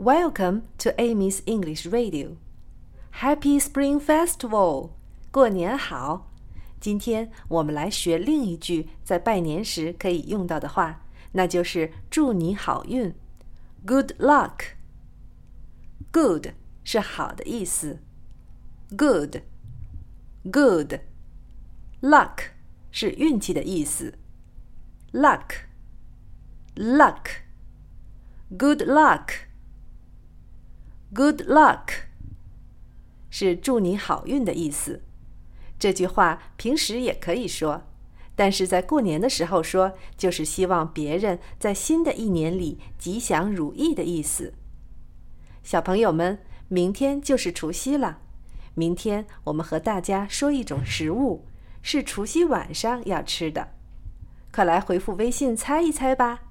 Welcome to Amy's English Radio. Happy Spring Festival! 过年好！今天我们来学另一句在拜年时可以用到的话，那就是祝你好运。Good luck. Good 是好的意思。Good, good. Luck 是运气的意思。Luck, luck. Good luck. Good luck 是祝你好运的意思。这句话平时也可以说，但是在过年的时候说，就是希望别人在新的一年里吉祥如意的意思。小朋友们，明天就是除夕了。明天我们和大家说一种食物，是除夕晚上要吃的。快来回复微信猜一猜吧。